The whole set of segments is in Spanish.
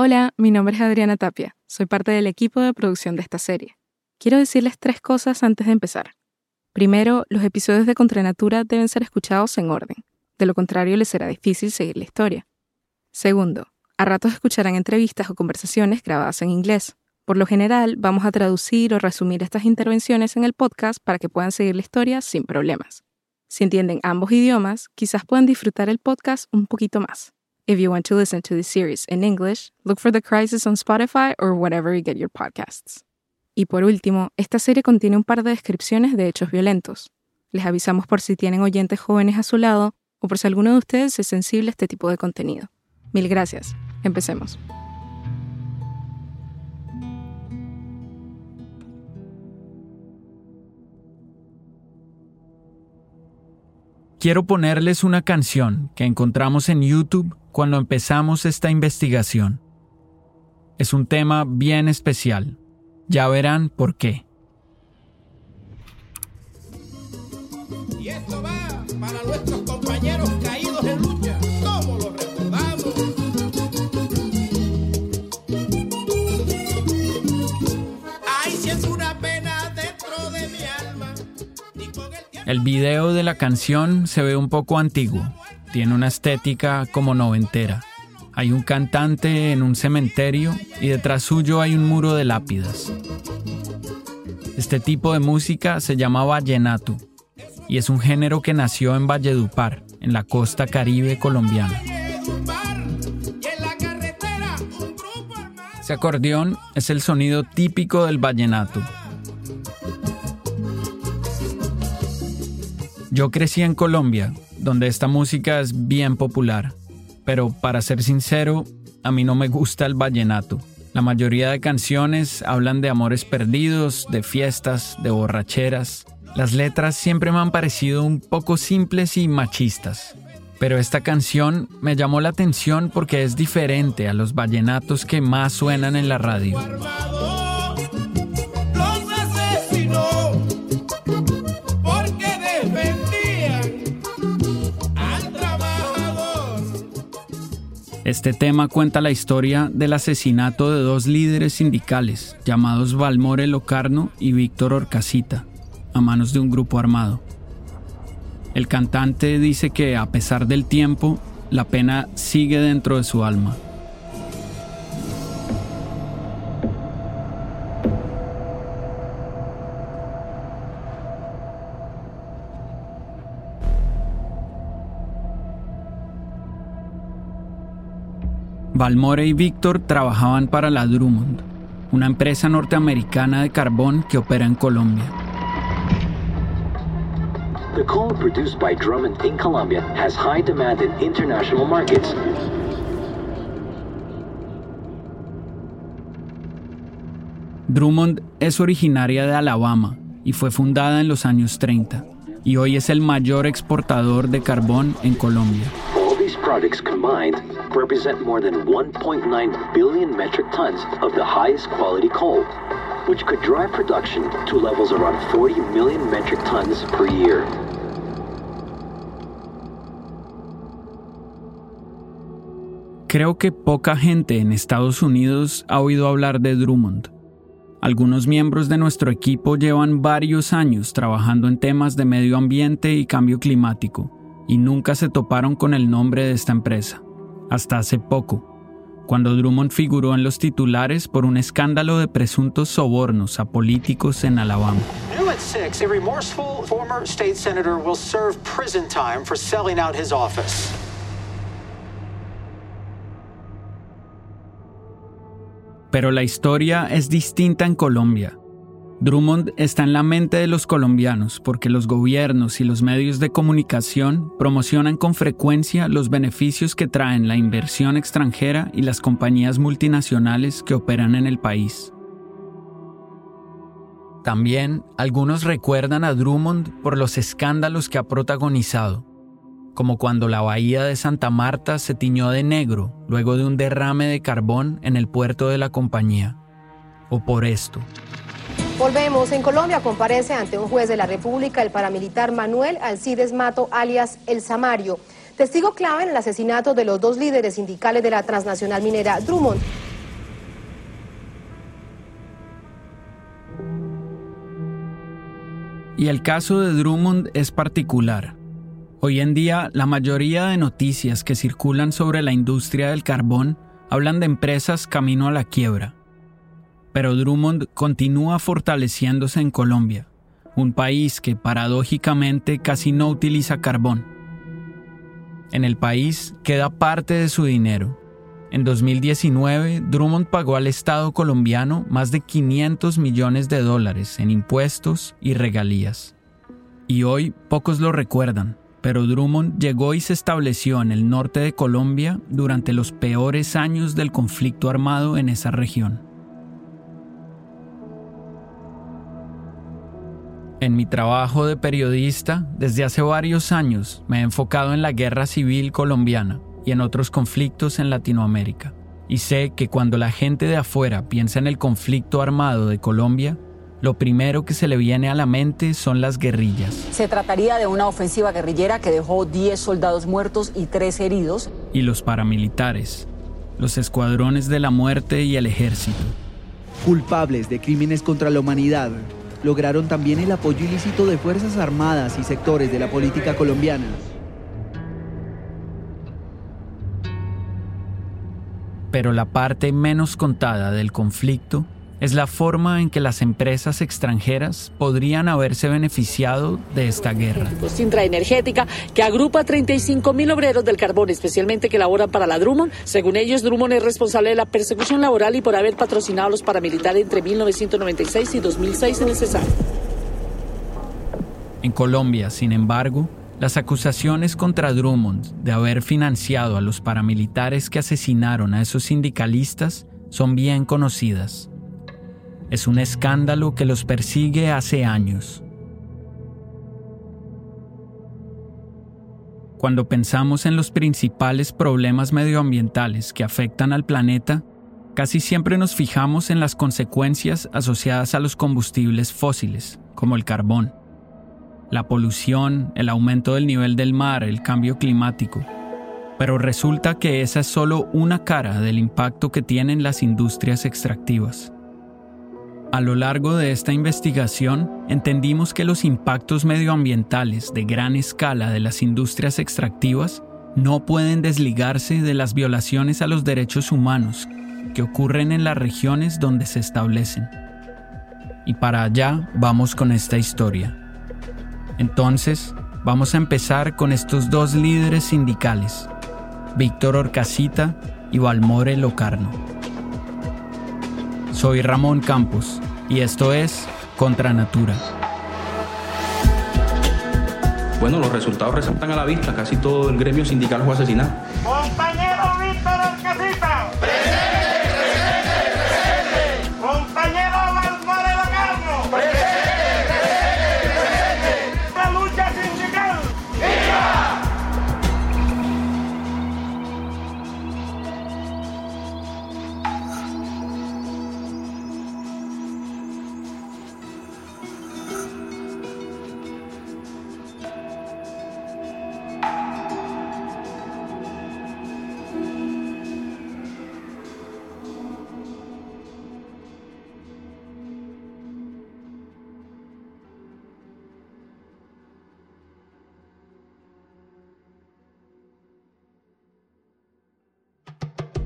Hola, mi nombre es Adriana Tapia. Soy parte del equipo de producción de esta serie. Quiero decirles tres cosas antes de empezar. Primero, los episodios de Contranatura deben ser escuchados en orden. De lo contrario, les será difícil seguir la historia. Segundo, a ratos escucharán entrevistas o conversaciones grabadas en inglés. Por lo general, vamos a traducir o resumir estas intervenciones en el podcast para que puedan seguir la historia sin problemas. Si entienden ambos idiomas, quizás puedan disfrutar el podcast un poquito más. If you want to listen to the series in English, look for The Crisis on Spotify or wherever you get your podcasts. Y por último, esta serie contiene un par de descripciones de hechos violentos. Les avisamos por si tienen oyentes jóvenes a su lado o por si alguno de ustedes es sensible a este tipo de contenido. Mil gracias. Empecemos. Quiero ponerles una canción que encontramos en YouTube cuando empezamos esta investigación. Es un tema bien especial. Ya verán por qué. Y esto va para nuestros compañeros caídos en lucha, como los recordamos. Ay, si es una pena dentro de mi alma. Ni con. El video de la canción se ve un poco antiguo. Tiene una estética como noventera. Hay un cantante en un cementerio y detrás suyo hay un muro de lápidas. Este tipo de música se llama vallenato y es un género que nació en Valledupar, en la costa caribe colombiana. Ese acordeón es el sonido típico del vallenato. Yo crecí en Colombia, donde esta música es bien popular, pero para ser sincero, a mí no me gusta el vallenato. La mayoría de canciones hablan de amores perdidos, de fiestas, de borracheras. Las letras siempre me han parecido un poco simples y machistas. Pero esta canción me llamó la atención porque es diferente a los vallenatos que más suenan en la radio. Este tema cuenta la historia del asesinato de dos líderes sindicales llamados Valmore Locarno y Víctor Orcasita a manos de un grupo armado. El cantante dice que a pesar del tiempo, la pena sigue dentro de su alma. Valmore y Víctor trabajaban para la Drummond, una empresa norteamericana de carbón que opera en Colombia. The coal produced by Drummond in Colombia has high demand in international markets. Drummond es originaria de Alabama y fue fundada en los años 30 y hoy es el mayor exportador de carbón en Colombia. Products combined represent more than 1.9 billion metric tons of the highest quality coal, which could drive production to levels around 40 million metric tons per year. Creo que poca gente en Estados Unidos ha oído hablar de Drummond. Algunos miembros de nuestro equipo llevan varios años trabajando en temas de medio ambiente y cambio climático y nunca se toparon con el nombre de esta empresa, hasta hace poco, cuando Drummond figuró en los titulares por un escándalo de presuntos sobornos a políticos en Alabama. New at 6, a remorseful former state senator will serve prison time for selling out his office. Pero la historia es distinta en Colombia. Drummond está en la mente de los colombianos porque los gobiernos y los medios de comunicación promocionan con frecuencia los beneficios que traen la inversión extranjera y las compañías multinacionales que operan en el país. También algunos recuerdan a Drummond por los escándalos que ha protagonizado, como cuando la bahía de Santa Marta se tiñó de negro luego de un derrame de carbón en el puerto de la compañía, o por esto. Volvemos. En Colombia comparece ante un juez de la República el paramilitar Manuel Alcides Mato, alias El Samario, testigo clave en el asesinato de los dos líderes sindicales de la transnacional minera Drummond. Y el caso de Drummond es particular. Hoy en día, la mayoría de noticias que circulan sobre la industria del carbón hablan de empresas camino a la quiebra pero Drummond continúa fortaleciéndose en Colombia, un país que paradójicamente casi no utiliza carbón. En el país queda parte de su dinero. En 2019, Drummond pagó al Estado colombiano más de 500 millones de dólares en impuestos y regalías. Y hoy pocos lo recuerdan, pero Drummond llegó y se estableció en el norte de Colombia durante los peores años del conflicto armado en esa región. En mi trabajo de periodista, desde hace varios años me he enfocado en la guerra civil colombiana y en otros conflictos en Latinoamérica. Y sé que cuando la gente de afuera piensa en el conflicto armado de Colombia, lo primero que se le viene a la mente son las guerrillas. Se trataría de una ofensiva guerrillera que dejó 10 soldados muertos y 3 heridos. Y los paramilitares, los escuadrones de la muerte y el ejército. Culpables de crímenes contra la humanidad, lograron también el apoyo ilícito de Fuerzas Armadas y sectores de la política colombiana. Pero la parte menos contada del conflicto es la forma en que las empresas extranjeras podrían haberse beneficiado de esta guerra. Sintra Energética, que agrupa 35 mil obreros del carbón, especialmente que laboran para la Drummond. Según ellos, Drummond es responsable de la persecución laboral y por haber patrocinado a los paramilitares entre 1996 y 2006 en el Cesar. En Colombia, sin embargo, las acusaciones contra Drummond de haber financiado a los paramilitares que asesinaron a esos sindicalistas son bien conocidas. Es un escándalo que los persigue hace años. Cuando pensamos en los principales problemas medioambientales que afectan al planeta, casi siempre nos fijamos en las consecuencias asociadas a los combustibles fósiles, como el carbón. La polución, el aumento del nivel del mar, el cambio climático. Pero resulta que esa es solo una cara del impacto que tienen las industrias extractivas. A lo largo de esta investigación, entendimos que los impactos medioambientales de gran escala de las industrias extractivas no pueden desligarse de las violaciones a los derechos humanos que ocurren en las regiones donde se establecen. Y para allá vamos con esta historia. Entonces, vamos a empezar con estos dos líderes sindicales, Víctor Orcasita y Valmore Locarno. Soy Ramón Campos y esto es Contra Natura. Bueno, los resultados resaltan a la vista. Casi todo el gremio sindical fue asesinado.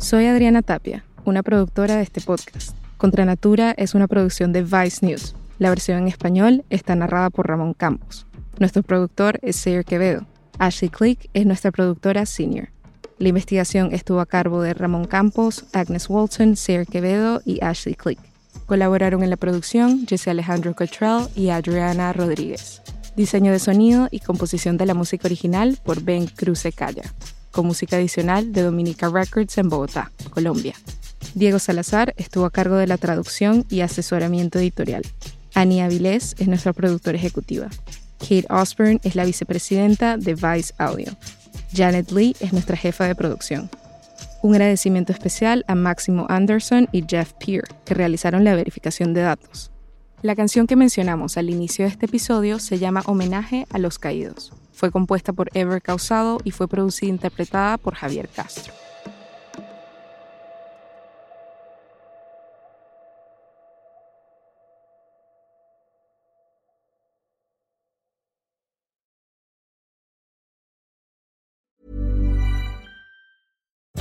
Soy Adriana Tapia, una productora de este podcast. Contra Natura es una producción de Vice News. La versión en español está narrada por Ramón Campos. Nuestro productor es Sayer Quevedo. Ashley Click es nuestra productora senior. La investigación estuvo a cargo de Ramón Campos, Agnes Walton, Sayer Quevedo y Ashley Click. Colaboraron en la producción Jesse Alejandro Cottrell y Adriana Rodríguez. Diseño de sonido y composición de la música original por Ben Cruz Calla, con música adicional de Dominica Records en Bogotá, Colombia. Diego Salazar estuvo a cargo de la traducción y asesoramiento editorial. Annie Avilés es nuestra productora ejecutiva. Kate Osborne es la vicepresidenta de Vice Audio. Janet Lee es nuestra jefa de producción. Un agradecimiento especial a Máximo Anderson y Jeff Peer, que realizaron la verificación de datos. La canción que mencionamos al inicio de este episodio se llama Homenaje a los Caídos. Fue compuesta por Ever Causado y fue producida e interpretada por Javier Castro.